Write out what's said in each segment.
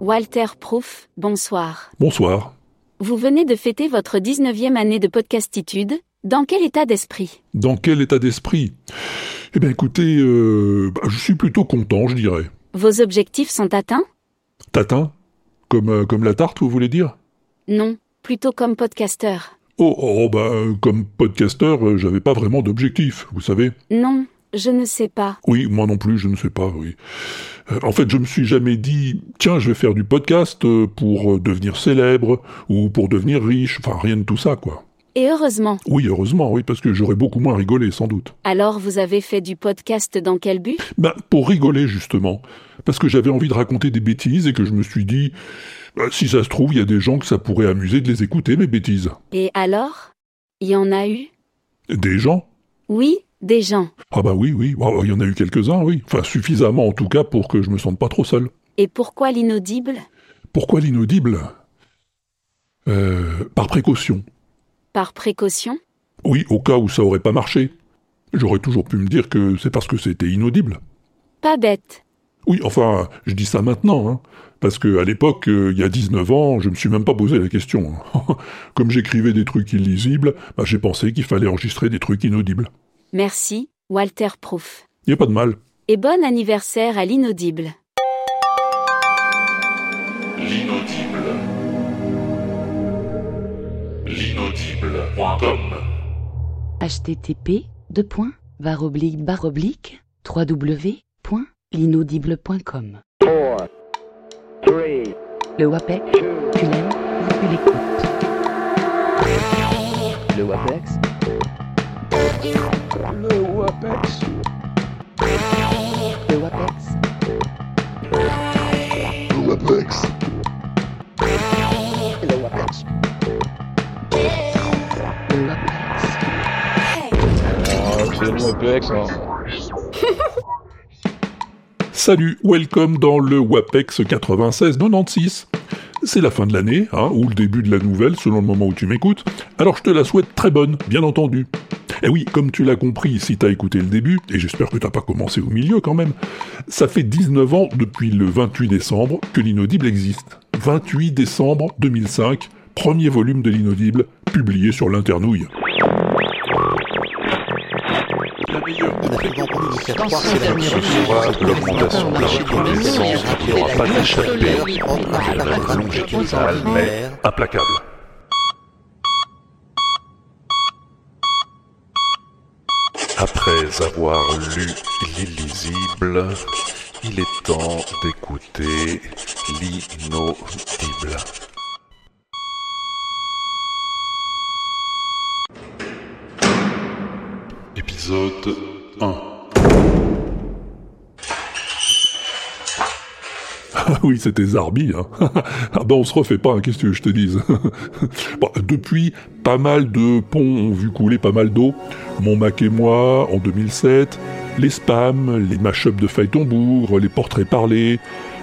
Walter Proof, bonsoir. Bonsoir. Vous venez de fêter votre 19e année de podcastitude. Dans quel état d'esprit? Dans quel état d'esprit? Eh bien écoutez, euh, bah, je suis plutôt content, je dirais. Vos objectifs sont atteints? Tatin comme, euh, comme la tarte, vous voulez dire? Non, plutôt comme podcasteur. Oh, oh bah, euh, comme podcasteur, euh, j'avais pas vraiment d'objectif, vous savez. Non, je ne sais pas. Oui, moi non plus, je ne sais pas, oui. Euh, en fait, je me suis jamais dit, tiens, je vais faire du podcast euh, pour euh, devenir célèbre ou pour devenir riche, enfin rien de tout ça, quoi. Et heureusement. Oui, heureusement, oui, parce que j'aurais beaucoup moins rigolé, sans doute. Alors vous avez fait du podcast dans quel but? Ben, pour rigoler, justement. Parce que j'avais envie de raconter des bêtises et que je me suis dit, bah, si ça se trouve, il y a des gens que ça pourrait amuser de les écouter, mes bêtises. Et alors? Il y en a eu? Des gens? Oui, des gens. Ah bah oui, oui, Oh, il y en a eu quelques-uns, oui. Enfin, suffisamment en tout cas pour que je me sente pas trop seul. Et pourquoi l'inaudible? Pourquoi l'inaudible? Euh, Par précaution. Par précaution? Oui, au cas où ça aurait pas marché. J'aurais toujours pu me dire que c'est parce que c'était inaudible. Pas bête. Oui, enfin, je dis ça maintenant, hein, parce que à l'époque, euh, il y a 19 ans, je me suis même pas posé la question. hein. Comme j'écrivais des trucs illisibles, bah, j'ai pensé qu'il fallait enregistrer des trucs inaudibles. Merci, Walter Proof. Y a pas de mal. Et bon anniversaire à l'inaudible. L'inaudible. L'inaudible.com http deux points, barre oblique, barre oblique, www.l'inaudible.com. Le WAPEX, tu l'aimes, tu l'écoutes. Le WAPEX Le WAPEX Le WAPEX, Le WAPEX Le WAPEX le WAPEX. WAPEX. Salut, welcome dans le WAPEX 9696. C'est la fin de l'année, hein, ou le début de la nouvelle, selon le moment où tu m'écoutes. Alors je te la souhaite très bonne, bien entendu. Et oui, comme tu l'as compris si t'as écouté le début, et j'espère que t'as pas commencé au milieu quand même, ça fait 19 ans depuis le 28 décembre que l'inaudible existe. 28 décembre 2005, premier volume de l'inaudible, publié sur l'internouille. De l'augmentation de la reconnaissance qui n'aura pas d'échappée à longitudinale, mais Implacable. Après avoir lu l'illisible, il est temps d'écouter l'inaudible. Épisode 1 oui, c'était Zarbi. Hein. ah ben on se refait pas, hein, qu'est-ce que je te dise? Depuis, pas mal de ponts ont vu couler pas mal d'eau. Mon Mac et moi, en 2007, les spams, les mash-ups de Feuilleton-Bourg, les portraits parlés,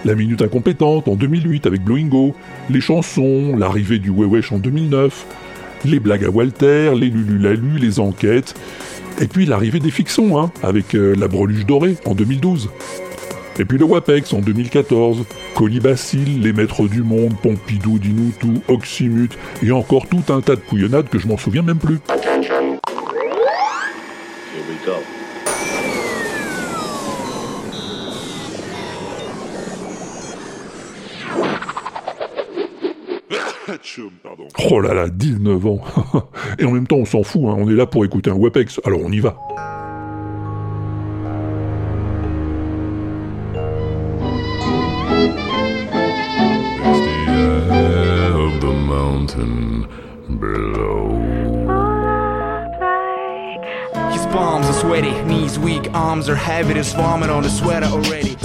la Minute Incompétente en 2008 avec Blowingo, les chansons, l'arrivée du Wewesh en 2009, les blagues à Walter, les Lululalu, les enquêtes, et puis l'arrivée des fictions, hein, avec euh, la breluche dorée en 2012. Et puis le WAPEX en 2014, Colibacille, les maîtres du monde, Pompidou, Dinoutou, Oxymute, et encore tout un tas de couillonnades que je m'en souviens même plus. Oh là là, 19 ans Et en même temps, on s'en fout, hein, on est là pour écouter un WAPEX, alors on y va. Mountain below. His palms are sweaty, knees weak, arms are heavy, there's vomit on the sweater already.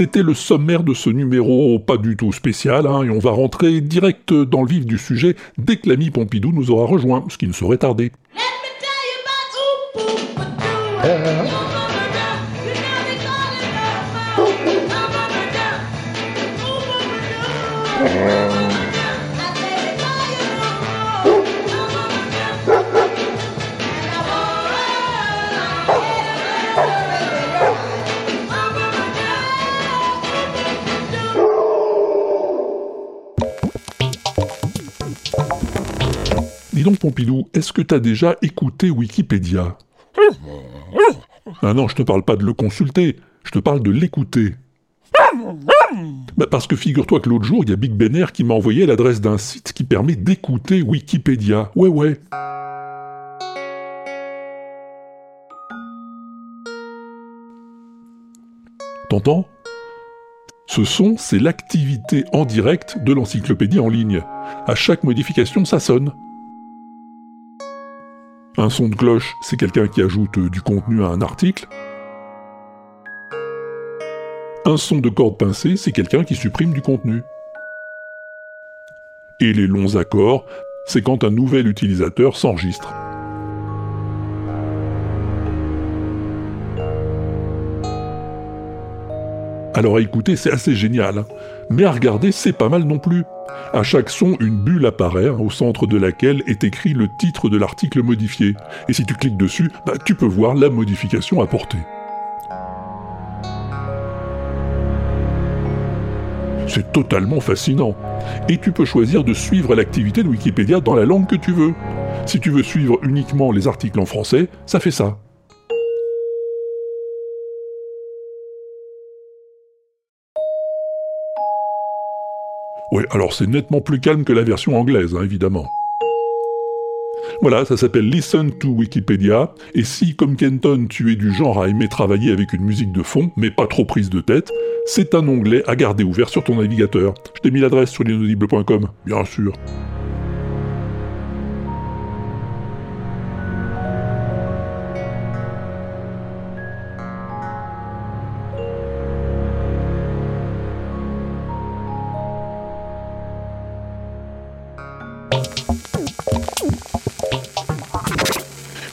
C'était le sommaire de ce numéro pas du tout spécial, hein, et on va rentrer direct dans le vif du sujet dès que l'ami Pompidou nous aura rejoint, ce qui ne saurait tarder. Dis donc Pompidou, est-ce que t'as déjà écouté Wikipédia? Ah non, je te parle pas de le consulter, je te parle de l'écouter. Bah, parce que figure-toi que l'autre jour, il y a Big Ben Air qui m'a envoyé l'adresse d'un site qui permet d'écouter Wikipédia. Ouais, ouais. T'entends? Ce son, c'est l'activité en direct de l'encyclopédie en ligne. À chaque modification, ça sonne. Un son de cloche, c'est quelqu'un qui ajoute euh, du contenu à un article. Un son de corde pincée, c'est quelqu'un qui supprime du contenu. Et les longs accords, c'est quand un nouvel utilisateur s'enregistre. Alors à écouter, c'est assez génial. hein. Mais à regarder, c'est pas mal non plus. À chaque son, une bulle apparaît, hein, au centre de laquelle est écrit le titre de l'article modifié. Et si tu cliques dessus, bah, tu peux voir la modification apportée. C'est totalement fascinant. Et tu peux choisir de suivre l'activité de Wikipédia dans la langue que tu veux. Si tu veux suivre uniquement les articles en français, ça fait ça. Oui, alors c'est nettement plus calme que la version anglaise, hein, évidemment. Voilà, ça s'appelle Listen to Wikipédia, et si, comme Kenton, tu es du genre à aimer travailler avec une musique de fond, mais pas trop prise de tête, c'est un onglet à garder ouvert sur ton navigateur. Je t'ai mis l'adresse sur l'inaudible.com, bien sûr.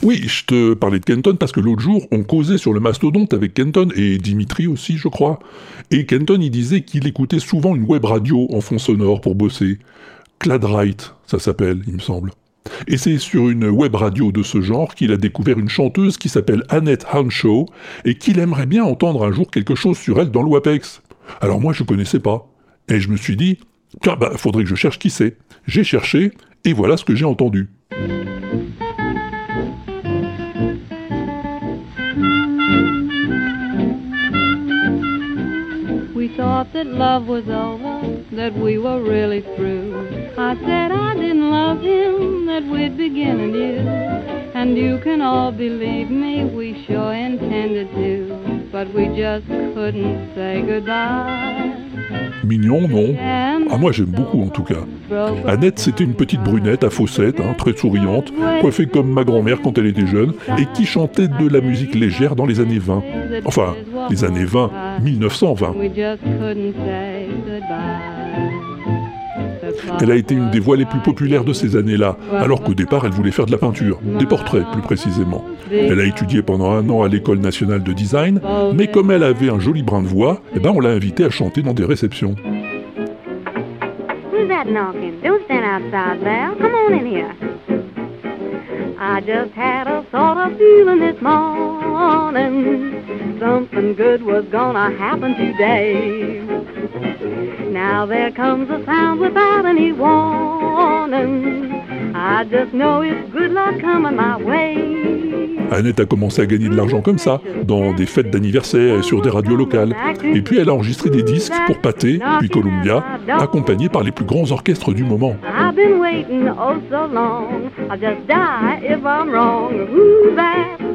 Oui, je te parlais de Kenton parce que l'autre jour, on causait sur le mastodonte avec Kenton et Dimitri aussi, je crois. Et Kenton, il disait qu'il écoutait souvent une web radio en fond sonore pour bosser. Cladwright, ça s'appelle, il me semble. Et c'est sur une web radio de ce genre qu'il a découvert une chanteuse qui s'appelle Annette Hanshaw et qu'il aimerait bien entendre un jour quelque chose sur elle dans le WAPEX. Alors moi, je connaissais pas. Et je me suis dit, tiens, bah, faudrait que je cherche qui c'est. J'ai cherché, et voilà ce que j'ai entendu. Thought that love was over, that we were really through. I said I didn't love him, that we'd begin anew. And you can all believe me, we sure intended to. But we just couldn't say goodbye. Mignon, non Ah, moi j'aime beaucoup en tout cas. Annette, c'était une petite brunette à fossettes, hein, très souriante, coiffée comme ma grand-mère quand elle était jeune, et qui chantait de la musique légère dans les années 20. Enfin, les années 20, 1920. We just couldn't say goodbye. Elle a été une des voix les plus populaires de ces années-là, alors qu'au départ elle voulait faire de la peinture, des portraits plus précisément. Elle a étudié pendant un an à l'école nationale de design, mais comme elle avait un joli brin de voix, eh ben on l'a invitée à chanter dans des réceptions. Who's that knocking? Don't stand outside. Come on in here. I just had a sort of feeling this morning something good was gonna happen today. Now there comes a sound without any warning. I just know it's good luck coming my way. Annette a commencé à gagner de l'argent comme ça, dans des fêtes d'anniversaire et sur des radios locales. Et puis elle a enregistré des disques pour Pathé, puis Columbia, accompagnée par les plus grands orchestres du moment. I've been waiting oh so long. I'll just die if I'm wrong. Who's that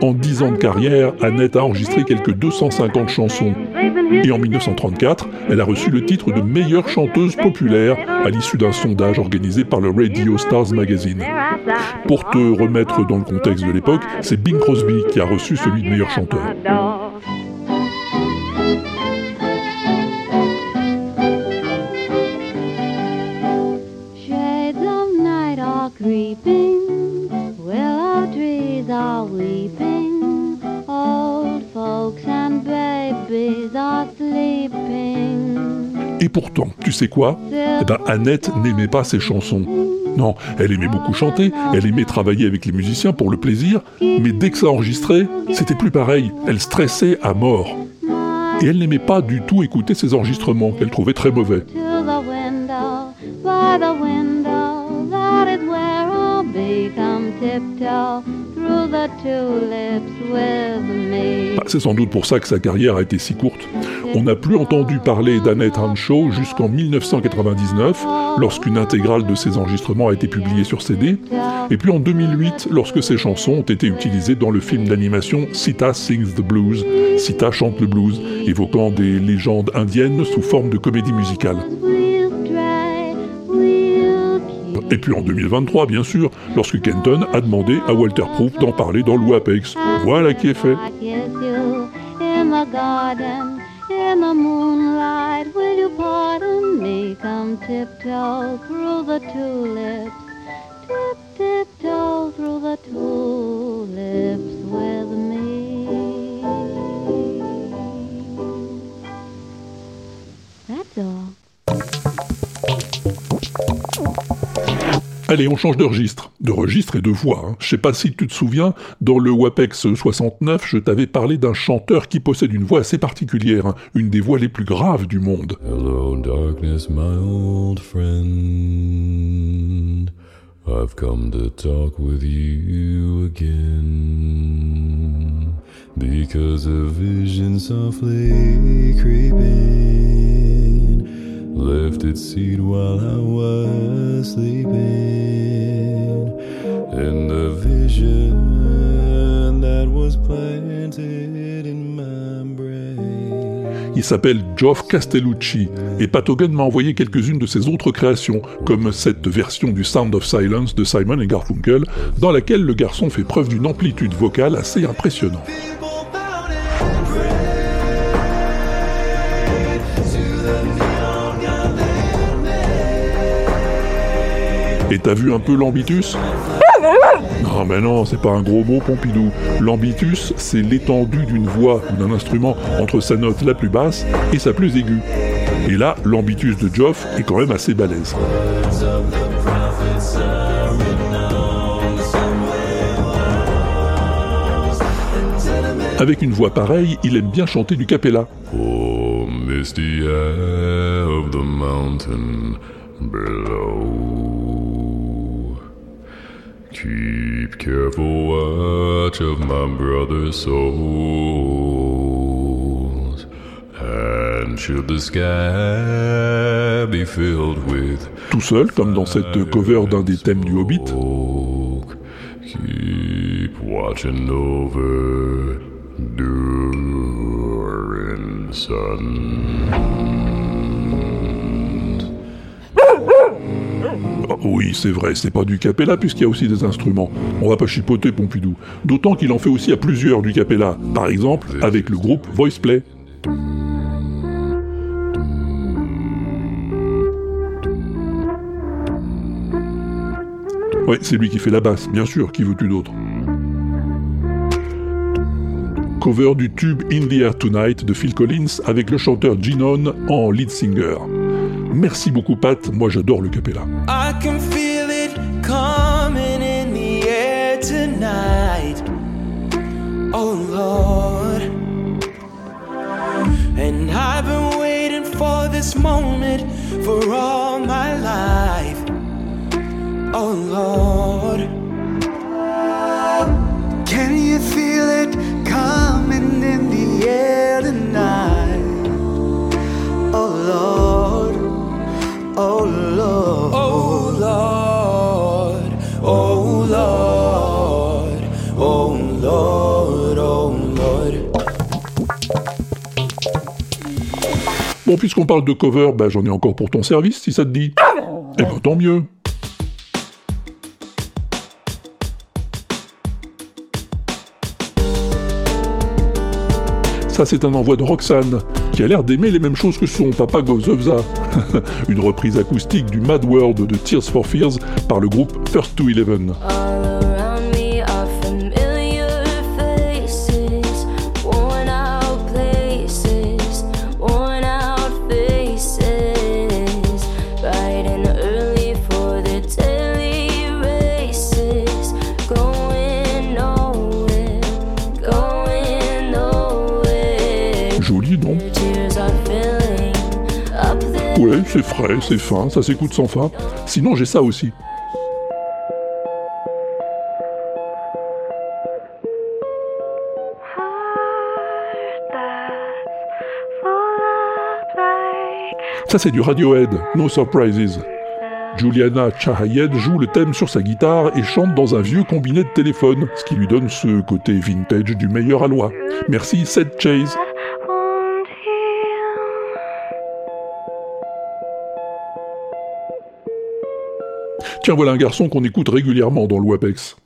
En 10 ans de carrière, Annette a enregistré quelques 250 chansons. Et en 1934, elle a reçu le titre de meilleure chanteuse populaire à l'issue d'un sondage organisé par le Radio Stars Magazine. Pour te remettre dans le contexte de l'époque, c'est Bing Crosby qui a reçu celui de meilleur chanteur. Pourtant, tu sais quoi? Eh ben, Annette n'aimait pas ses chansons. Non, elle aimait beaucoup chanter, elle aimait travailler avec les musiciens pour le plaisir, mais dès que ça enregistrait, c'était plus pareil, elle stressait à mort. Et elle n'aimait pas du tout écouter ses enregistrements, qu'elle trouvait très mauvais. Bah, C'est sans doute pour ça que sa carrière a été si courte. On n'a plus entendu parler d'Annette Hanshaw jusqu'en 1999, lorsqu'une intégrale de ses enregistrements a été publiée sur CD, et puis en 2008, lorsque ses chansons ont été utilisées dans le film d'animation Sita Sings the Blues, Sita chante le blues, évoquant des légendes indiennes sous forme de comédie musicale. Et puis en 2023, bien sûr, lorsque Kenton a demandé à Walter Proof d'en parler dans Lou Apex. Voilà qui est fait. Allez, on change de registre. De registre et de voix. hein. Je sais pas si tu te souviens, dans le WAPEX 69, je t'avais parlé d'un chanteur qui possède une voix assez particulière, hein, une des voix les plus graves du monde. Hello, darkness, my old friend. I've come to talk with you again. Because a vision softly creeping left while I was sleeping. And the vision that was planted in my brain. Il s'appelle Geoff Castellucci, et Pat m'a envoyé quelques-unes de ses autres créations, comme cette version du Sound of Silence de Simon et Garfunkel, dans laquelle le garçon fait preuve d'une amplitude vocale assez impressionnante. Et t'as vu un peu l'ambitus Non mais non, c'est pas un gros mot Pompidou. L'ambitus, c'est l'étendue d'une voix ou d'un instrument entre sa note la plus basse et sa plus aiguë. Et là, l'ambitus de Geoff est quand même assez balèze. Avec une voix pareille, il aime bien chanter du capella. Oh, misty of the mountain below. Keep careful watch of my brother's souls. And should the sky be filled with Tout seul, comme dans cette cover d'un des thèmes du Hobbit. keep watching over Durin Sun. Oui, c'est vrai, c'est pas du capella puisqu'il y a aussi des instruments. On va pas chipoter Pompidou. D'autant qu'il en fait aussi à plusieurs du capella. Par exemple, avec le groupe Voiceplay. Ouais, c'est lui qui fait la basse, bien sûr, qui veux-tu d'autre Cover du tube In the Air Tonight de Phil Collins avec le chanteur Ginon en lead singer. Merci beaucoup Pat, moi j'adore le capella. I can feel it coming in the air tonight. Oh Lord. And I've been waiting for this moment for all my life. Oh Lord. Can you feel it coming in the air tonight? Bon, puisqu'on parle de cover, bah, j'en ai encore pour ton service, si ça te dit. Eh ben, tant mieux. Ça, c'est un envoi de Roxane, qui a l'air d'aimer les mêmes choses que son papa Gozovza. Une reprise acoustique du Mad World de Tears for Fears par le groupe First to Eleven. C'est frais, c'est fin, ça s'écoute sans fin. Sinon, j'ai ça aussi. Ça, c'est du Radiohead, No Surprises. Juliana Chahayed joue le thème sur sa guitare et chante dans un vieux combiné de téléphone, ce qui lui donne ce côté vintage du meilleur aloi. Merci, Seth Chase. Tiens, voilà un garçon qu'on écoute régulièrement dans l'Ouapex.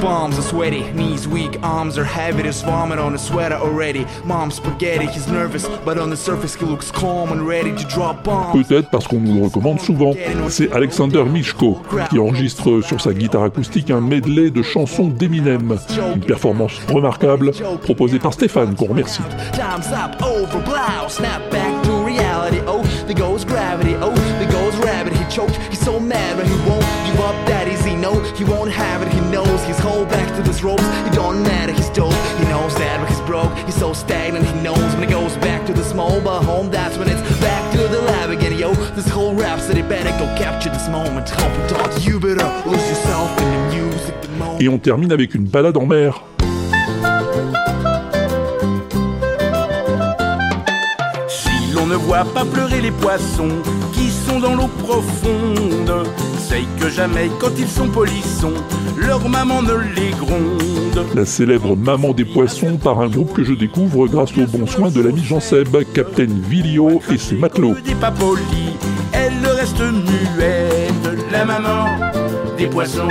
Palms are sweaty, knees weak, arms are heavy, there's vomit on his sweater already. Mom's spaghetti, he's nervous, but on the surface he looks calm and ready to drop bombs. Peut-être parce qu'on nous le recommande souvent. C'est Alexander Mishko qui enregistre sur sa guitare acoustique un medley de chansons d'Eminem. Une performance remarquable proposée par Stéphane qu'on remercie. Time's up, over, blow, snap back to reality. Oh, there goes gravity. Oh, there goes rabbit. He choked, he's so mad, but he won't give up that easy. No, he won't have it. He's hold back to this ropes. It don't matter, he's dope. He knows that, but he's broke. He's so stagnant. He knows when he goes back to the small but home. That's when it's back to the lab again. Yo, this whole rhapsody better go capture this moment. Hope it don't. You better lose yourself in the music. The moment. Et on termine avec une balade en mer. Si l'on ne voit pas pleurer les poissons qui sont dans l'eau profonde, que jamais quand ils sont polissons, leur maman ne les gronde. La célèbre Maman des poissons par un groupe que je découvre grâce aux bons soins de l'ami Jean Seb, Captain Vilio et ses matelots. Pas elle reste muette. La maman des poissons,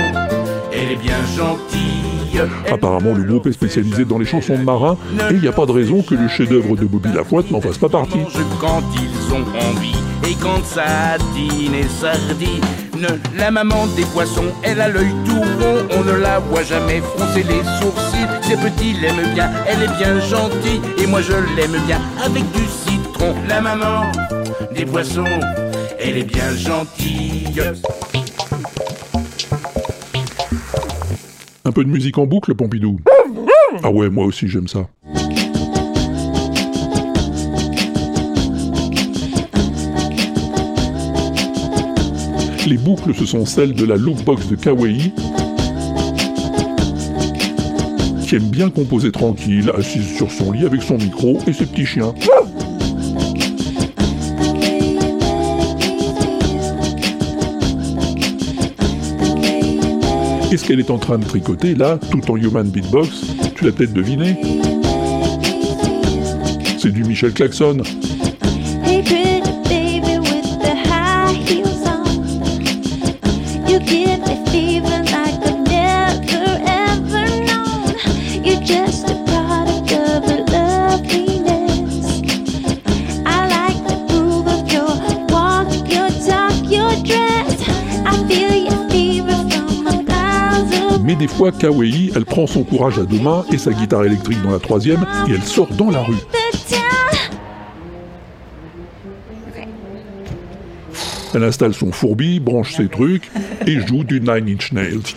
elle est bien gentille. Apparemment, le groupe est spécialisé dans les chansons de marins et il n'y a pas de raison que le chef-d'œuvre de Bobby Lapointe n'en fasse pas partie. quand ils ont envie et quand ça dîne et sardine. La maman des poissons, elle a l'œil tout rond, on ne la voit jamais froncer les sourcils. Ses petits l'aiment bien, elle est bien gentille et moi je l'aime bien avec du citron. La maman des poissons, elle est bien gentille. Un peu de musique en boucle, Pompidou Ah ouais, moi aussi j'aime ça. Les boucles, ce sont celles de la lookbox de Kawaii, qui aime bien composer tranquille, assise sur son lit avec son micro et ses petits chiens. Et ce qu'elle est en train de tricoter là, tout en human beatbox, tu l'as peut-être deviné C'est du Michel Klaxon. Fois, Kawaii, elle prend son courage à deux mains et sa guitare électrique dans la troisième et elle sort dans la rue. Elle installe son fourbi, branche ses trucs et joue du Nine Inch Nails.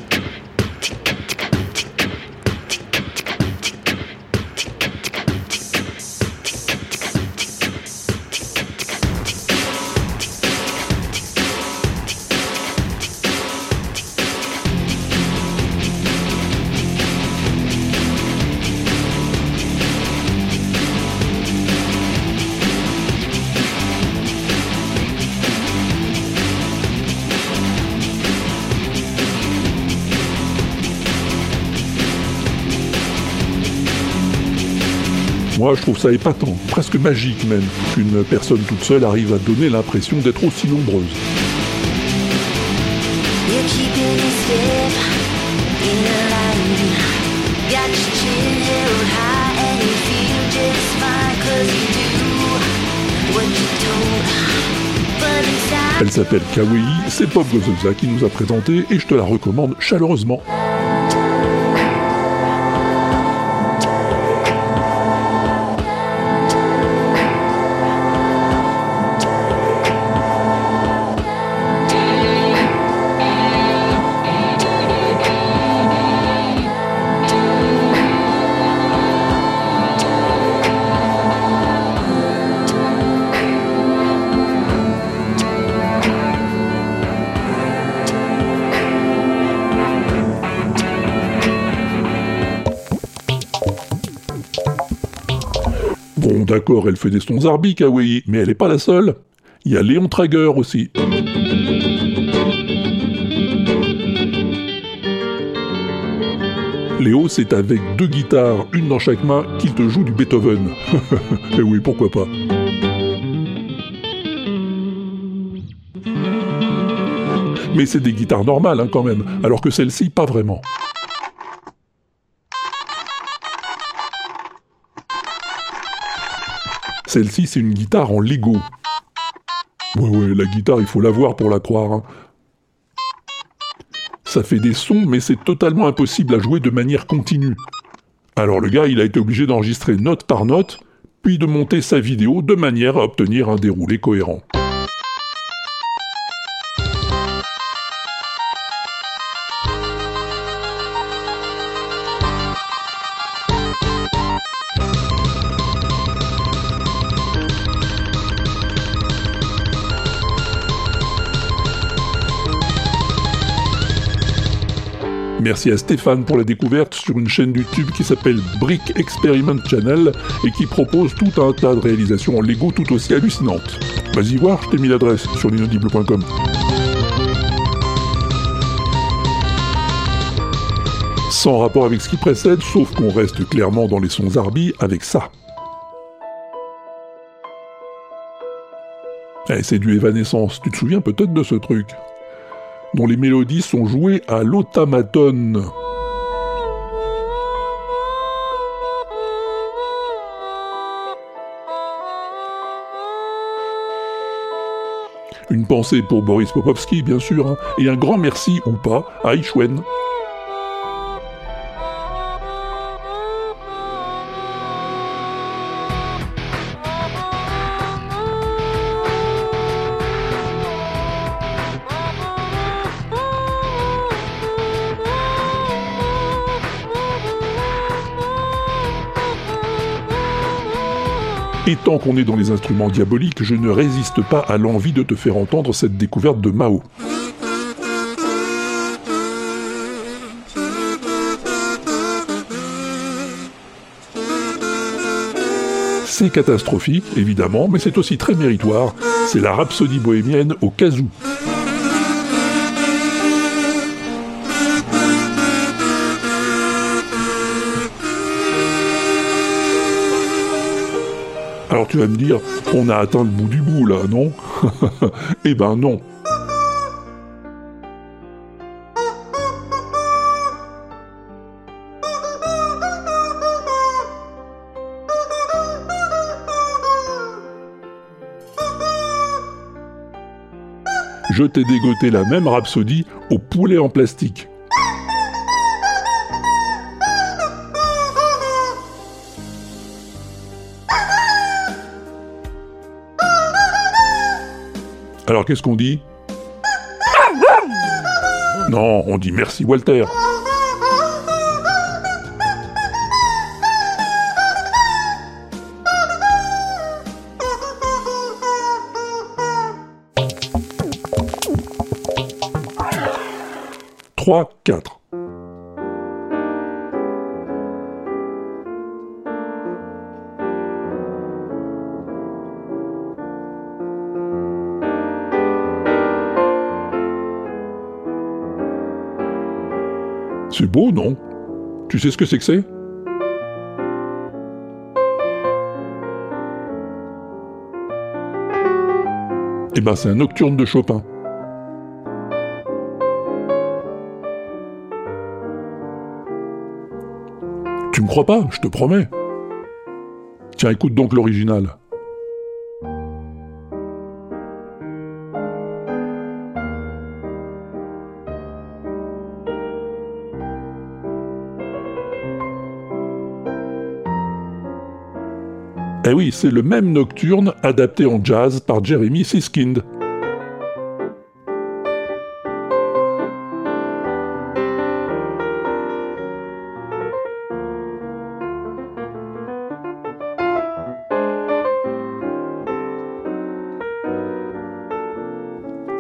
Moi, je trouve ça épatant, presque magique même, qu'une personne toute seule arrive à donner l'impression d'être aussi nombreuse. Elle s'appelle Kawaii, c'est Pop Gozoza qui nous a présenté et je te la recommande chaleureusement. D'accord, elle fait des sons Zarbi, Kawaii, mais elle est pas la seule. Il y a Léon Trager aussi. Léo, c'est avec deux guitares, une dans chaque main, qu'il te joue du Beethoven. Et oui, pourquoi pas. Mais c'est des guitares normales hein, quand même, alors que celle-ci, pas vraiment. Celle-ci, c'est une guitare en Lego. Ouais, ouais, la guitare, il faut la voir pour la croire. hein. Ça fait des sons, mais c'est totalement impossible à jouer de manière continue. Alors le gars, il a été obligé d'enregistrer note par note, puis de monter sa vidéo de manière à obtenir un déroulé cohérent. Merci à Stéphane pour la découverte sur une chaîne YouTube qui s'appelle Brick Experiment Channel et qui propose tout un tas de réalisations en Lego tout aussi hallucinantes. Vas-y voir, je t'ai mis l'adresse sur l'inaudible.com. Sans rapport avec ce qui précède, sauf qu'on reste clairement dans les sons Zarbi avec ça. Eh, c'est du Evanescence, tu te souviens peut-être de ce truc? Dont les mélodies sont jouées à l'automaton. Une pensée pour Boris Popovski, bien sûr, hein, et un grand merci ou pas à Ishwen. Et tant qu'on est dans les instruments diaboliques, je ne résiste pas à l'envie de te faire entendre cette découverte de Mao. C'est catastrophique, évidemment, mais c'est aussi très méritoire. C'est la rhapsodie bohémienne au kazoo. Alors tu vas me dire, on a atteint le bout du bout là, non? Eh ben non. Je t'ai dégoté la même rhapsodie au poulet en plastique. Alors qu'est-ce qu'on dit? Non, on dit merci Walter. Trois, quatre. C'est beau, non? Tu sais ce que c'est que c'est? Eh ben, c'est un nocturne de Chopin. Tu me crois pas Je te promets. Tiens, écoute donc l'original. Eh oui, c'est le même nocturne adapté en jazz par Jeremy Siskind.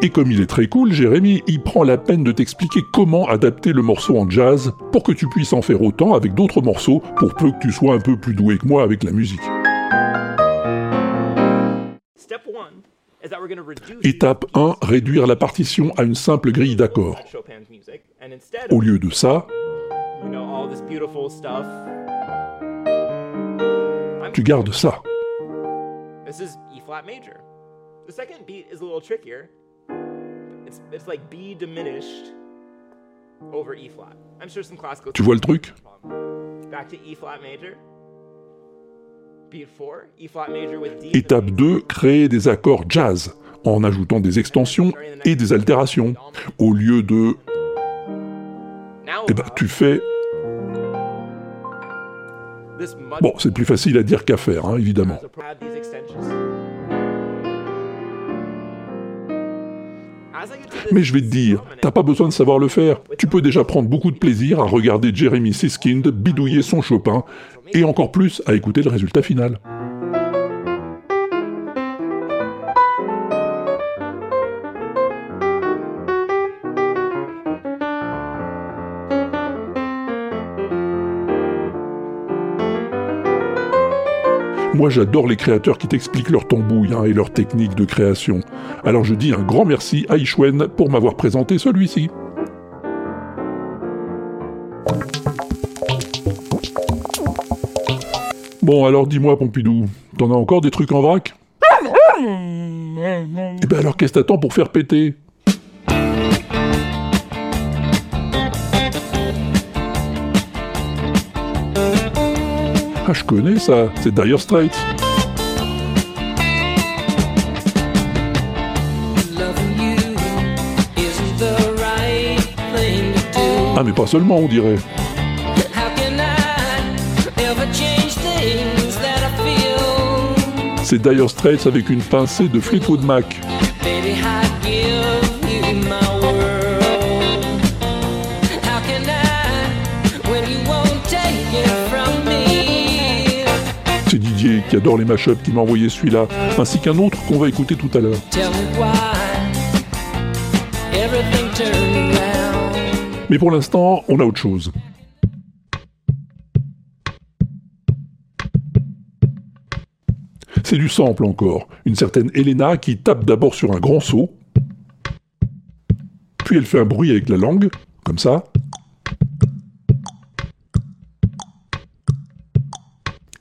Et comme il est très cool, Jérémy, il prend la peine de t'expliquer comment adapter le morceau en jazz pour que tu puisses en faire autant avec d'autres morceaux, pour peu que tu sois un peu plus doué que moi avec la musique. Étape 1, réduire la partition à une simple grille d'accords. Au lieu de ça, tu gardes ça. This is E flat major. The second beat is a little trickier. It's, it's like B diminished over E flat. I'm sure some classical. Tu vois le truc? Étape 2, créer des accords jazz en ajoutant des extensions et des altérations. Au lieu de... Eh ben, tu fais... Bon, c'est plus facile à dire qu'à faire, hein, évidemment. Mais je vais te dire, t'as pas besoin de savoir le faire. Tu peux déjà prendre beaucoup de plaisir à regarder Jeremy Siskind bidouiller son Chopin, et encore plus à écouter le résultat final. Moi j'adore les créateurs qui t'expliquent leur tambouille hein, et leur technique de création. Alors je dis un grand merci à Ishwen pour m'avoir présenté celui-ci. Bon alors dis-moi Pompidou, t'en as encore des trucs en vrac? Eh ben alors qu'est-ce que t'attends pour faire péter? Ah je connais ça, c'est Dire Straits. Ah mais pas seulement on dirait. C'est Dire Straits avec une pincée de Fleetwood Mac. Qui adore les mashups qui m'a envoyé celui-là, ainsi qu'un autre qu'on va écouter tout à l'heure. Mais pour l'instant, on a autre chose. C'est du sample encore. Une certaine Elena qui tape d'abord sur un grand seau, puis elle fait un bruit avec la langue, comme ça.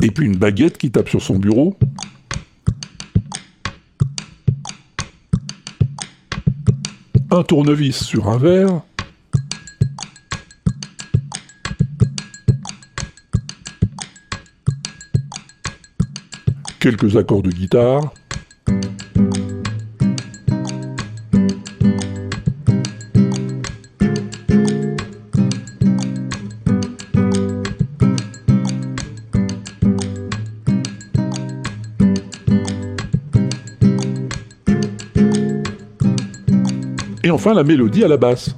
Et puis une baguette qui tape sur son bureau. Un tournevis sur un verre. quelques accords de guitare. Enfin la mélodie à la basse.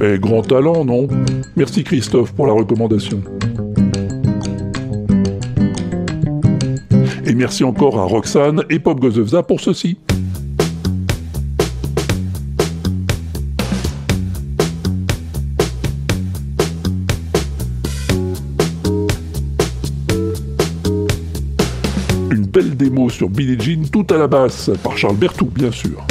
Eh, grand talent, non? Merci Christophe pour la recommandation. Et merci encore à Roxane et Pop Gozevza pour ceci. Démo sur Billie Jean tout à la basse, par Charles Berthoud bien sûr.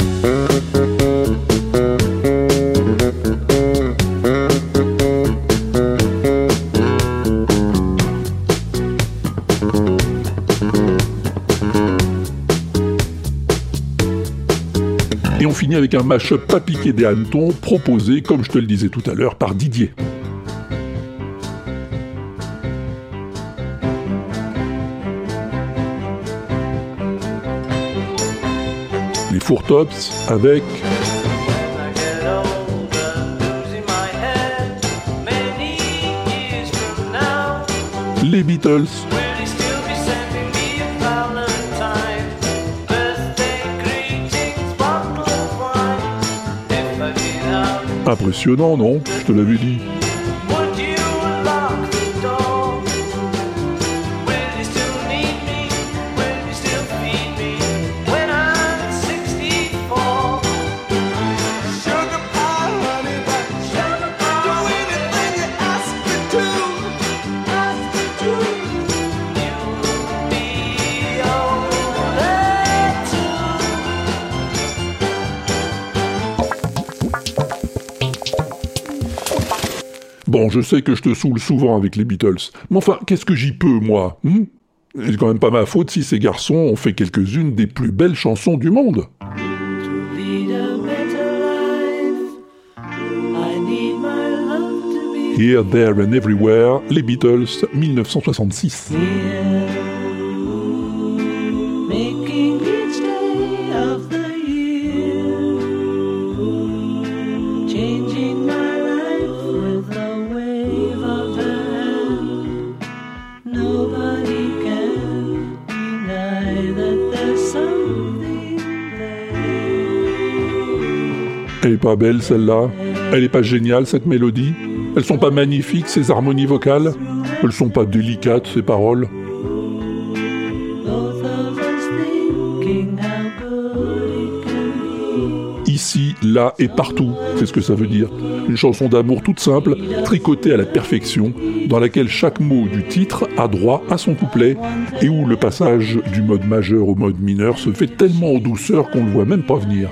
Et on finit avec un mash-up pas piqué des hannetons proposé, comme je te le disais tout à l'heure, par Didier. Les Four Tops avec les Beatles. Impressionnant, non? Je te l'avais dit. Bon, je sais que je te saoule souvent avec les Beatles, mais enfin, qu'est-ce que j'y peux, moi hmm? C'est quand même pas ma faute si ces garçons ont fait quelques-unes des plus belles chansons du monde. Here, There and Everywhere, les Beatles, 1966. making pas belle celle-là Elle est pas géniale cette mélodie Elles sont pas magnifiques ces harmonies vocales Elles sont pas délicates ces paroles. Ici, là et partout, c'est ce que ça veut dire? Une chanson d'amour toute simple, tricotée à la perfection, dans laquelle chaque mot du titre a droit à son couplet, et où le passage du mode majeur au mode mineur se fait tellement en douceur qu'on le voit même pas venir.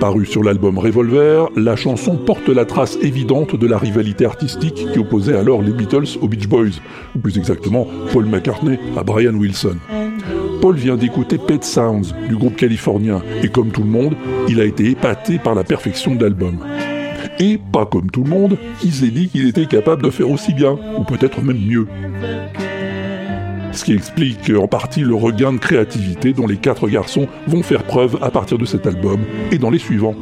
Paru sur l'album Revolver, la chanson porte la trace évidente de la rivalité artistique qui opposait alors les Beatles aux Beach Boys, ou plus exactement Paul McCartney à Brian Wilson. Paul vient d'écouter Pet Sounds du groupe californien, et comme tout le monde, il a été épaté par la perfection de l'album. Et, pas comme tout le monde, il s'est dit qu'il était capable de faire aussi bien, ou peut-être même mieux. Ce qui explique en partie le regain de créativité dont les quatre garçons vont faire preuve à partir de cet album et dans les suivants.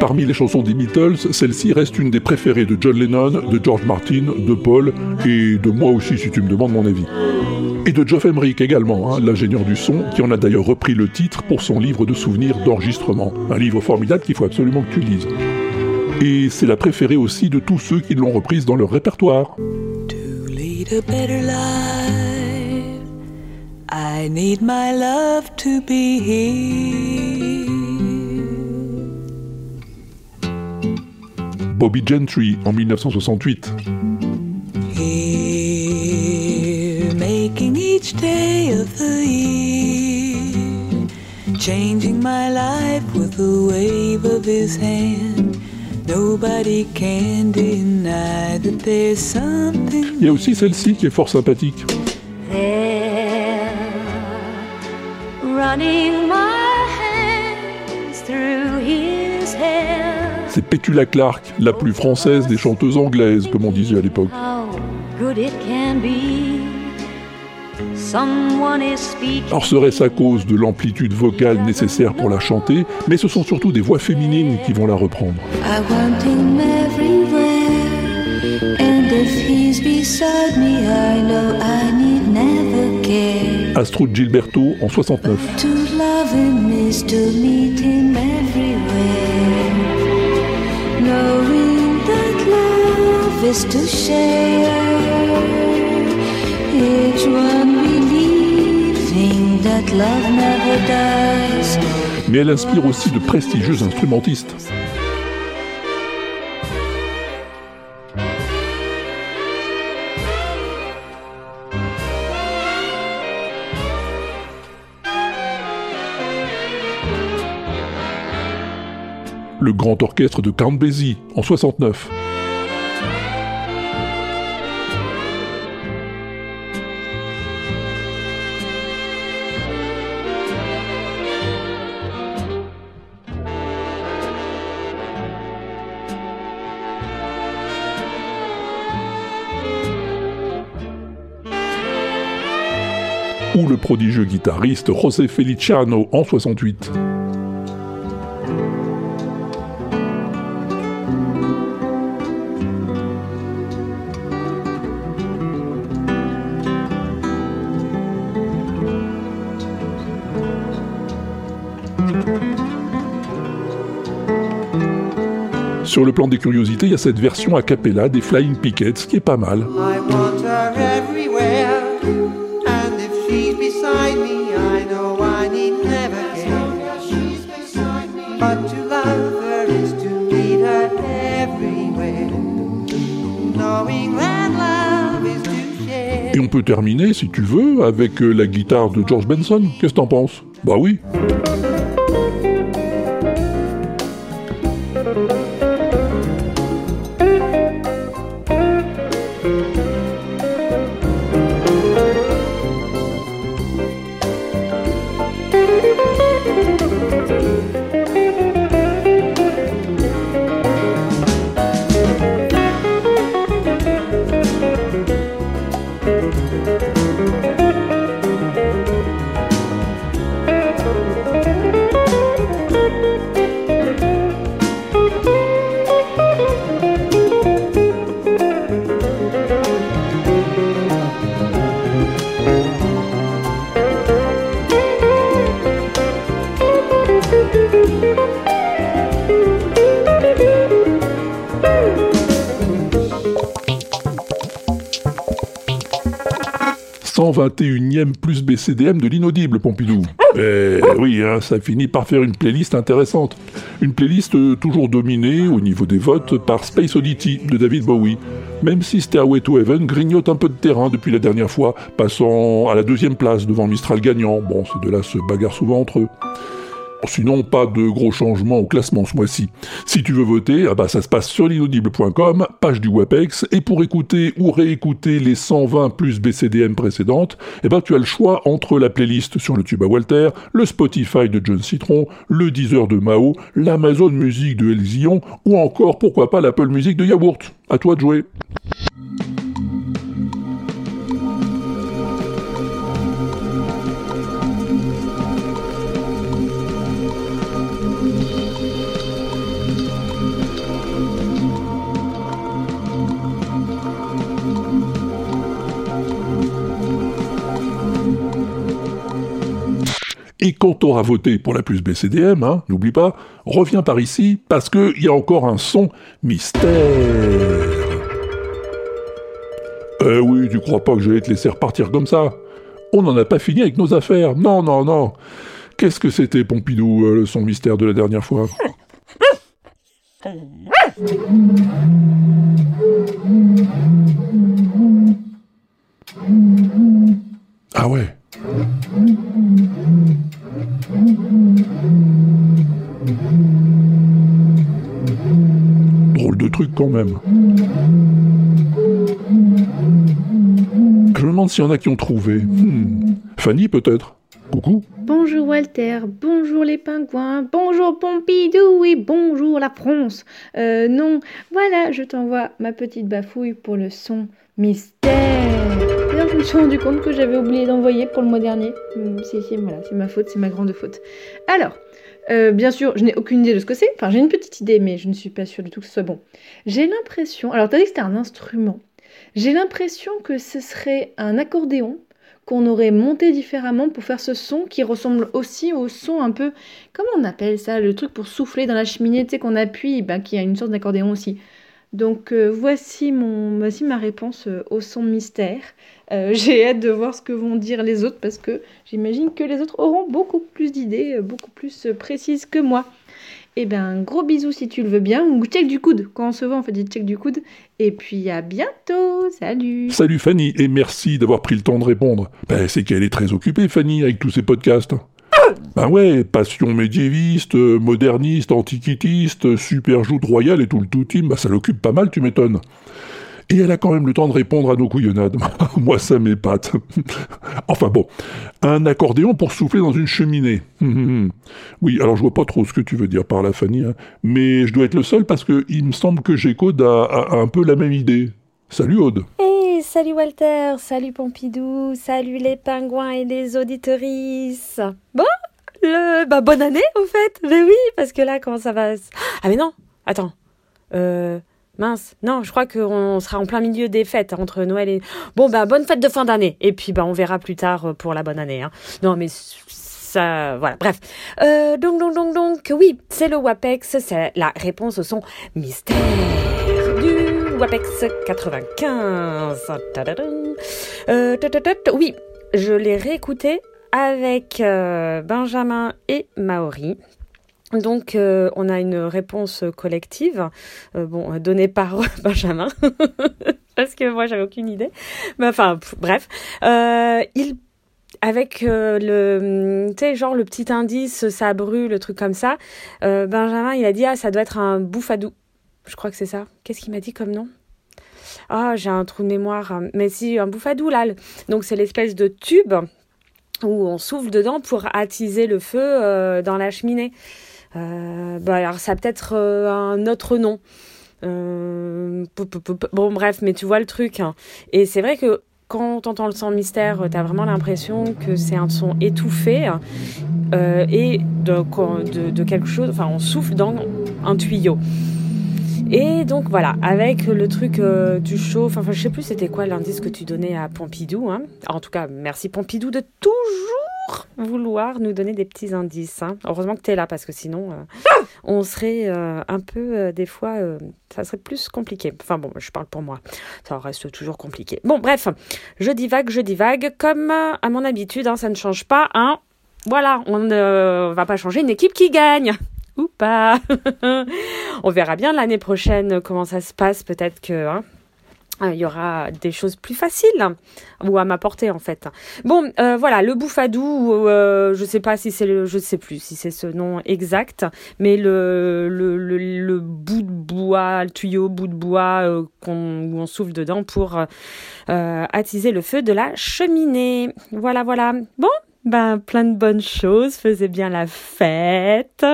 Parmi les chansons des Beatles, celle-ci reste une des préférées de John Lennon, de George Martin, de Paul et de moi aussi si tu me demandes mon avis. Et de Geoff Emerick également, hein, l'ingénieur du son, qui en a d'ailleurs repris le titre pour son livre de souvenirs d'enregistrement. Un livre formidable qu'il faut absolument que tu lises. Et c'est la préférée aussi de tous ceux qui l'ont reprise dans leur répertoire. Lead a better life, I need my love to be here. Bobby Gentry en 1968. Here, making each day of the year, changing my life with a wave of his hand. Il y a aussi celle-ci qui est fort sympathique. There, running my hands through his hair. C'est Petula Clark, la plus française des chanteuses anglaises, comme on disait à l'époque. Alors serait-ce à cause de l'amplitude vocale nécessaire pour la chanter, mais ce sont surtout des voix féminines qui vont la reprendre. I want him everywhere. And if he's beside me, I know I need never care. Astrud Gilberto en 69. To love him is to meet him everywhere. Knowing that love is to share. Each one Mais elle inspire aussi de prestigieux instrumentistes. Le grand orchestre de Count Basie en 69. Ou le prodigieux guitariste José Feliciano en 68. Sur le plan des curiosités, il y a cette version a cappella des Flying Pickets qui est pas mal. Peut terminer, si tu veux, avec euh, la guitare de George Benson. Qu'est-ce que t'en penses? Bah oui. « BCDM de l'inaudible, Pompidou. Eh oui, hein, ça finit par faire une playlist intéressante. Une playlist euh, toujours dominée, au niveau des votes, par Space Oddity de David Bowie. Même si Stairway to Heaven grignote un peu de terrain depuis la dernière fois, passant à la deuxième place devant Mistral gagnant. Bon, ces deux-là se bagarrent souvent entre eux. Sinon, pas de gros changements au classement ce mois-ci. Si tu veux voter, ah bah ça se passe sur l'inaudible.com, page du WAPEX, et pour écouter ou réécouter les 120 plus BCDM précédentes, eh ben tu as le choix entre la playlist sur le tube à Walter, le Spotify de John Citron, le Deezer de Mao, l'Amazon Music de Elzion, ou encore, pourquoi pas, l'Apple Music de Yaourt. À toi de jouer. Et quand t'auras voté pour la plus BCDM, hein, n'oublie pas, reviens par ici parce qu'il y a encore un son mystère. Eh oui, tu crois pas que je vais te laisser repartir comme ça? On n'en a pas fini avec nos affaires. Non, non, non. Qu'est-ce que c'était, Pompidou, euh, le son mystère de la dernière fois? Ah ouais Drôle de truc quand même. Je me demande s'il y en a qui ont trouvé. Hmm. Fanny peut-être Coucou Bonjour Walter, bonjour les pingouins, bonjour Pompidou et bonjour la France. Euh, non, voilà, je t'envoie ma petite bafouille pour le son mystère. Je me suis rendu compte que j'avais oublié d'envoyer pour le mois dernier. Hmm, c'est ma faute, c'est ma grande faute. Alors, euh, bien sûr, je n'ai aucune idée de ce que c'est. Enfin, j'ai une petite idée, mais je ne suis pas sûre du tout que ce soit bon. J'ai l'impression. Alors, t'as dit que c'était un instrument. J'ai l'impression que ce serait un accordéon qu'on aurait monté différemment pour faire ce son qui ressemble aussi au son un peu. Comment on appelle ça Le truc pour souffler dans la cheminée, tu sais, qu'on appuie, ben, qui a une sorte d'accordéon aussi. Donc euh, voici, mon, voici ma réponse euh, au son mystère. Euh, J'ai hâte de voir ce que vont dire les autres parce que j'imagine que les autres auront beaucoup plus d'idées, beaucoup plus précises que moi. Eh ben, gros bisous si tu le veux bien, ou check du coude. Quand on se voit, on fait des check du coude. Et puis à bientôt, salut Salut Fanny, et merci d'avoir pris le temps de répondre. Ben, c'est qu'elle est très occupée, Fanny, avec tous ses podcasts. Ben ouais, passion médiéviste, euh, moderniste, antiquitiste, super joute royale et tout le tout team, bah ça l'occupe pas mal, tu m'étonnes. Et elle a quand même le temps de répondre à nos couillonnades. Moi, ça m'épate. enfin bon, un accordéon pour souffler dans une cheminée. oui, alors je vois pas trop ce que tu veux dire par là, Fanny, hein, mais je dois être le seul parce que il me semble que qu'Aude a, a- a un peu la même idée. Salut Aude. Hey, salut Walter, salut Pompidou, salut les pingouins et les auditorices. Bon, bah bonne année au fait. Mais oui, parce que là, comment ça va Ah mais non, attends. Euh, mince, non, je crois qu'on sera en plein milieu des fêtes entre Noël et... Bon, bah bonne fête de fin d'année. Et puis, bah on verra plus tard euh, pour la bonne année. Hein. Non, mais ça... Voilà, bref. Euh, donc, donc, donc, donc, oui, c'est le WAPEX, c'est la réponse au son mystère du WAPEX 95. Tadadam. Euh, oui, je l'ai réécouté avec euh, Benjamin et Maori. Donc, euh, on a une réponse collective, euh, bon, donnée par Benjamin, parce que moi, j'avais aucune idée. Mais enfin, bref, il avec le, sais, genre le petit indice, ça brûle, le truc comme ça. Benjamin, il a dit ah, ça doit être un bouffadou. Je crois que c'est ça. Qu'est-ce qu'il m'a dit comme nom? Ah, j'ai un trou de mémoire. Mais si, un bouffadou là. Donc c'est l'espèce de tube où on souffle dedans pour attiser le feu euh, dans la cheminée. Euh, bah alors ça peut-être euh, un autre nom. Bon bref, mais tu vois le truc. hein. Et c'est vrai que quand t'entends le son mystère, t'as vraiment l'impression que c'est un son étouffé euh, et de, de, de quelque chose. Enfin, on souffle dans un tuyau. Et donc voilà, avec le truc euh, du chaud, enfin je sais plus c'était quoi l'indice que tu donnais à Pompidou. Hein. En tout cas, merci Pompidou de toujours vouloir nous donner des petits indices. Hein. Heureusement que tu es là parce que sinon euh, on serait euh, un peu des fois, ça serait plus compliqué. Enfin bon, je parle pour moi, ça reste toujours compliqué. Bon bref, je divague, je divague, comme à mon habitude, hein, ça ne change pas. Hein. Voilà, on ne va pas changer une équipe qui gagne ou pas. On verra bien l'année prochaine comment ça se passe. Peut-être que hein, il y aura des choses plus faciles ou à m'apporter en fait. Bon, euh, voilà, le bouffadou, euh, je sais pas si c'est le, je sais plus si c'est ce nom exact, mais le le, le, bout de bois, le tuyau bout de bois euh, qu'on où on souffle dedans pour euh, attiser le feu de la cheminée. Voilà, voilà. Bon. Ben, plein de bonnes choses, faisait bien la fête.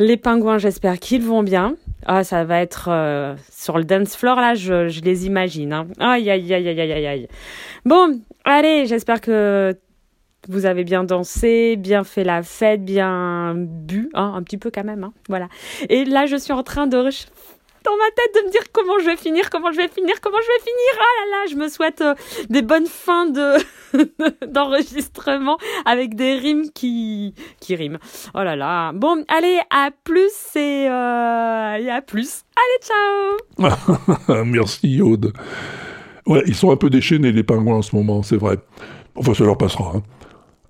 Les pingouins, j'espère qu'ils vont bien. Ah, ça va être euh, sur le dance floor, là, je, les imagine. Hein. Aïe, aïe, aïe, aïe, aïe, aïe. Bon, allez, j'espère que vous avez bien dansé, bien fait la fête, bien bu, hein, un petit peu quand même. Hein, voilà. Et là, je suis en train de dans ma tête de me dire comment je vais finir, comment je vais finir, comment je vais finir. Ah là là, je me souhaite euh, des bonnes fins de d'enregistrement avec des rimes qui qui riment. Oh là là. Bon, allez, à plus et, euh, et à plus. Allez, ciao. Merci Aude. Ouais, ils sont un peu déchaînés les pingouins en ce moment, c'est vrai. Enfin, ça leur passera. hein.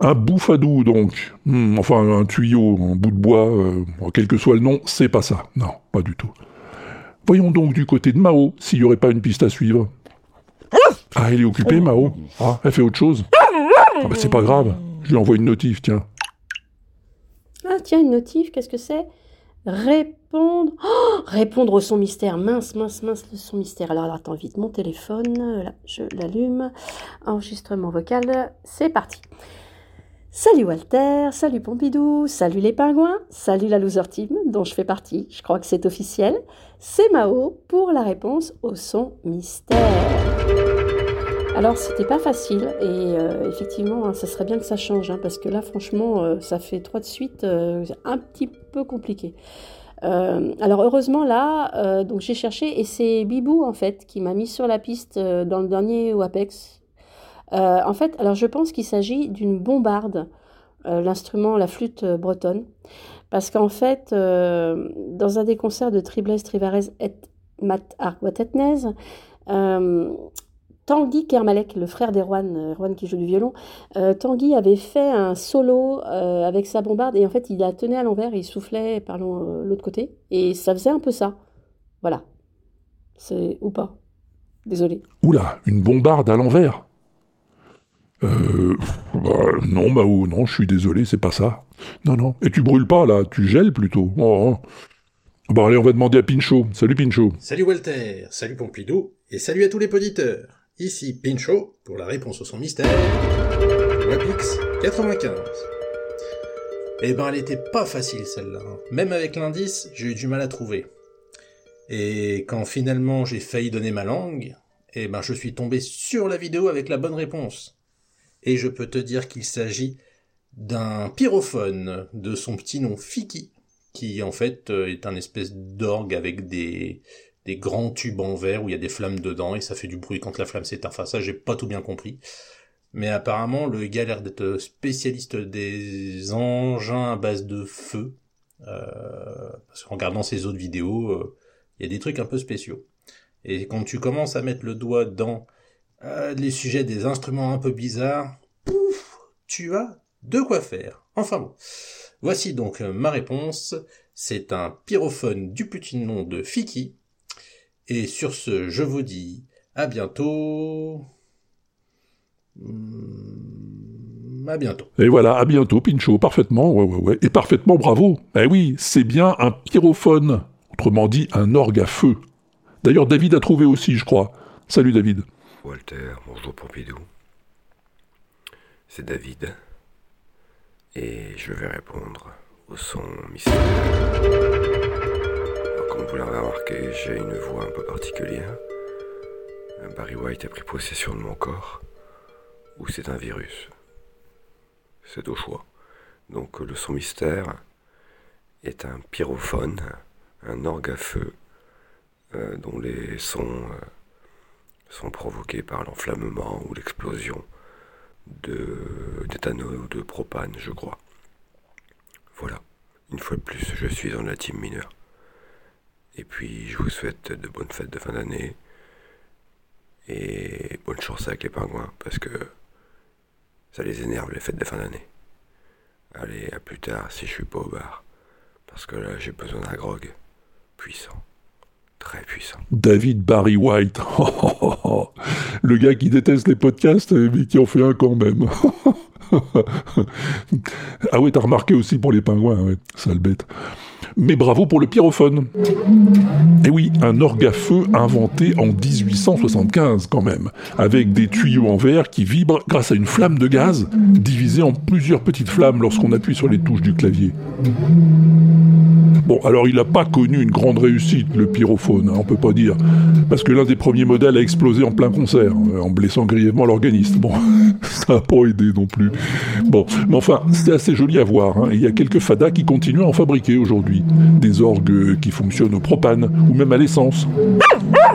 Un bouffadou donc. Hmm, enfin, un tuyau, un bout de bois, euh, quel que soit le nom, c'est pas ça. Non, pas du tout. Voyons donc du côté de Mao, s'il n'y aurait pas une piste à suivre. Ah, elle est occupée, Mao. Ah, elle fait autre chose. Ah, bah, c'est pas grave. Je lui envoie une notif, tiens. Ah, tiens, une notif, qu'est-ce que c'est? Répondre. Oh, répondre au son mystère. Mince, mince, mince, le son mystère. Alors, alors, attends, vite, mon téléphone. euh, Là, je l'allume. Enregistrement vocal. C'est parti. Salut Walter, salut Pompidou, salut les pingouins, salut la loser team dont je fais partie. Je crois que c'est officiel. C'est Mao pour la réponse au son mystère. Alors, c'était pas facile et euh, effectivement, hein, ça serait bien que ça change hein, parce que là, franchement, euh, ça fait trois de suite, euh, un petit peu compliqué. Alors heureusement là, donc j'ai cherché et c'est Bibou en fait qui m'a mis sur la piste dans le dernier WAPEX. Euh, en fait, alors je pense qu'il s'agit d'une bombarde, euh, l'instrument, la flûte euh, bretonne, parce qu'en fait, dans un des concerts de Tribles Trivarez et Mat Arquatetnez, euh, Tanguy Kermalek, le frère d'Erwan, Erwan qui joue du violon, Tanguy avait fait un solo avec sa bombarde et en fait il la tenait à l'envers il soufflait par l'autre côté et ça faisait un peu ça. Voilà. C'est ou pas. Désolé. Oula, une bombarde à l'envers Euh. bah, non, Mao, non, je suis désolé, c'est pas ça. Non, non. Et tu brûles pas, là, tu gèles plutôt. Oh, oh. Bon, allez, on va demander à Pinchot. Salut, Pinchot. Salut Walter, salut Pompidou, et salut à tous les auditeurs. Ici Pinchot pour la réponse au son mystère. Wapix 95. Eh ben, elle était pas facile celle-là. hein. Même avec l'indice, j'ai eu du mal à trouver. Et quand finalement j'ai failli donner ma langue, eh ben, je suis tombé sur la vidéo avec la bonne réponse. Et je peux te dire qu'il s'agit d'un pyrophone de son petit nom Fiki, qui en fait euh, est un espèce d'orgue avec des, grands tubes en verre où il y a des flammes dedans et ça fait du bruit quand la flamme s'éteint. Enfin ça j'ai pas tout bien compris. Mais apparemment le gars d'être spécialiste des engins à base de feu. Euh, parce qu'en regardant ses autres vidéos, euh, il y a des trucs un peu spéciaux. Et quand tu commences à mettre le doigt dans euh, les sujets des instruments un peu bizarres, pouf, tu as de quoi faire. Enfin bon. Voici donc euh, ma réponse. C'est un pyrophone du petit nom de Fiki. Et sur ce, je vous dis à bientôt. Hmm, À bientôt. Et voilà, à bientôt, Pincho, parfaitement, ouais, ouais, ouais. Et parfaitement, bravo. Eh oui, c'est bien un pyrophone. Autrement dit, un orgue à feu. D'ailleurs, David a trouvé aussi, je crois. Salut, David. Walter, bonjour Pompidou. C'est David. Et je vais répondre au son mystère. Comme vous l'avez remarqué, j'ai une voix un peu particulière. Barry White a pris possession de mon corps. Ou c'est un virus. C'est au choix. Donc le son mystère est un pyrophone, un orgue à feu, euh, dont les sons euh, sont provoqués par l'enflammement ou l'explosion d'éthanol ou de propane, je crois. Voilà. Une fois de plus, je suis dans la team mineure. Et puis, je vous souhaite de bonnes fêtes de fin d'année. Et bonne chance avec les pingouins, parce que ça les énerve les fêtes de fin d'année. Allez, à plus tard si je suis pas au bar. Parce que là, j'ai besoin d'un grog puissant. Très puissant. David Barry White. Le gars qui déteste les podcasts, mais qui en fait un quand même. ah ouais, t'as remarqué aussi pour les pingouins, sale bête. Mais bravo pour le pyrophone. Et oui, un orgue feu inventé en 1875 quand même, avec des tuyaux en verre qui vibrent grâce à une flamme de gaz divisée en plusieurs petites flammes lorsqu'on appuie sur les touches du clavier. Bon, alors il n'a pas connu une grande réussite, le pyrophone, hein, on peut pas dire, parce que l'un des premiers modèles a explosé en plein concert, euh, en blessant grièvement l'organiste. Bon, ça n'a pas aidé non plus. Bon, mais enfin, c'est assez joli à voir. hein. Il y a quelques fadas qui continuent à en fabriquer aujourd'hui. Des orgues qui fonctionnent au propane, ou même à l'essence.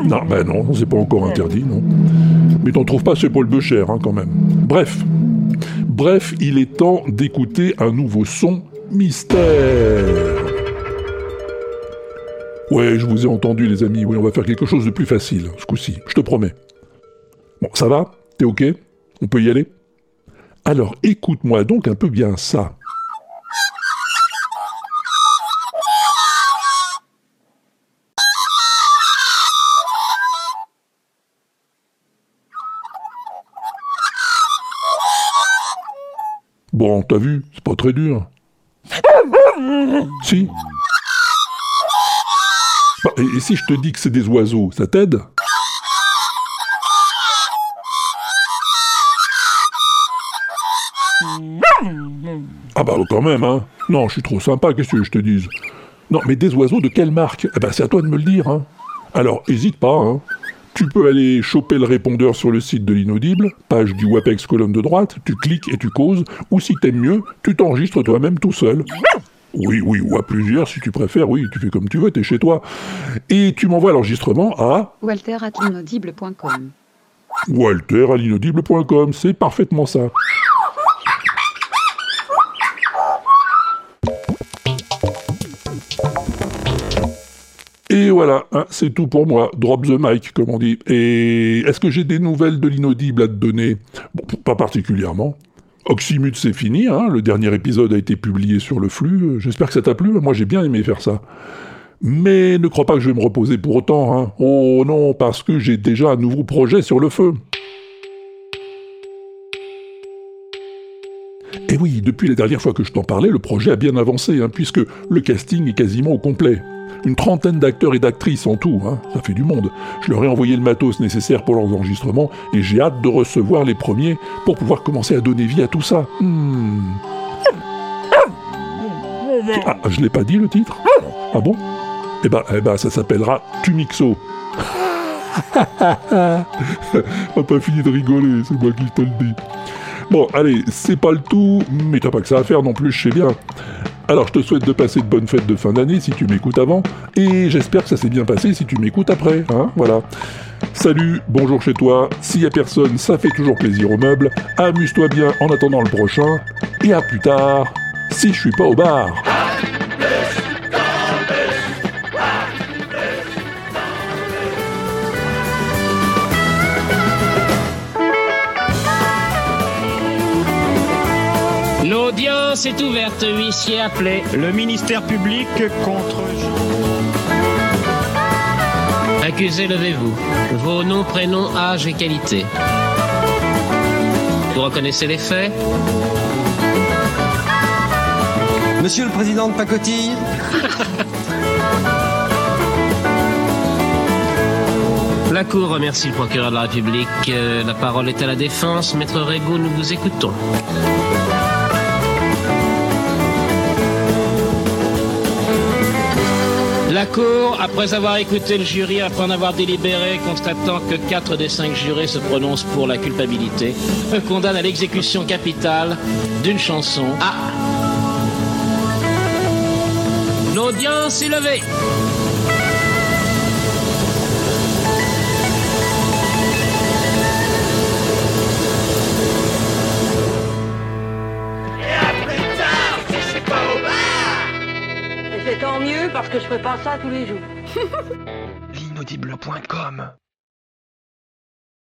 Non, ben non, c'est pas encore interdit, non. Mais t'en trouves pas chez Paul Becher, hein, quand même. Bref. Bref, il est temps d'écouter un nouveau son mystère. Ouais, je vous ai entendu, les amis. Oui, on va faire quelque chose de plus facile, ce coup-ci, je te promets. Bon, ça va? T'es ok? On peut y aller? Alors, écoute-moi donc un peu bien ça. Bon, t'as vu, c'est pas très dur. Si Bah, et, si je te dis que c'est des oiseaux, ça t'aide? Ah bah quand même, hein. Non, je suis trop sympa, qu'est-ce que je te dise? Non, mais des oiseaux de quelle marque? Eh ben c'est à toi de me le dire, hein. Alors, hésite pas, hein. Tu peux aller choper le répondeur sur le site de l'inaudible, page du WAPEX colonne de droite, tu cliques et tu causes, ou si t'aimes mieux, tu t'enregistres toi-même tout seul. Oui, oui, ou à plusieurs si tu préfères, oui, tu fais comme tu veux, t'es chez toi. Et tu m'envoies l'enregistrement à Walter at l'inaudible.com. walter à l'inaudible.com, c'est parfaitement ça. Et voilà, hein, c'est tout pour moi. Drop the mic, comme on dit. Et est-ce que j'ai des nouvelles de l'inaudible à te donner? Bon, pas particulièrement. Oxymute, c'est fini, hein, le dernier épisode a été publié sur le flux. J'espère que ça t'a plu, moi j'ai bien aimé faire ça. Mais ne crois pas que je vais me reposer pour autant, hein. Oh non, parce que j'ai déjà un nouveau projet sur le feu. Et oui, depuis la dernière fois que je t'en parlais, le projet a bien avancé, puisque le casting est quasiment au complet. Une trentaine d'acteurs et d'actrices en tout, hein, ça fait du monde. Je leur ai envoyé le matos nécessaire pour leurs enregistrements, et j'ai hâte de recevoir les premiers pour pouvoir commencer à donner vie à tout ça. Hmm. Ah, je l'ai pas dit le titre? Ah bon? Eh ben, eh ben, ça s'appellera Tumixo. On pas fini de rigoler, c'est moi qui te le dis. Bon, allez, c'est pas le tout, mais t'as pas que ça à faire non plus, je sais bien. Alors, je te souhaite de passer de bonnes fêtes de fin d'année si tu m'écoutes avant, et j'espère que ça s'est bien passé si tu m'écoutes après, hein, voilà. Salut, bonjour chez toi, s'il y a personne, ça fait toujours plaisir au meuble, amuse-toi bien en attendant le prochain, et à plus tard, si je suis pas au bar. L'audience est ouverte, huissier appelé. Le ministère public contre... Accusé, levez-vous. Vos noms, prénoms, âge et qualité. Vous reconnaissez les faits Monsieur le président de pacotille La Cour remercie le procureur de la République. Euh, La parole est à la défense. Maître Régaud, nous vous écoutons. Cour, après avoir écouté le jury, après en avoir délibéré, constatant que 4 des 5 jurés se prononcent pour la culpabilité, condamne à l'exécution capitale d'une chanson. Ah. L'audience est levée tant mieux parce que je ferai pas ça tous les jours. L'inaudible.com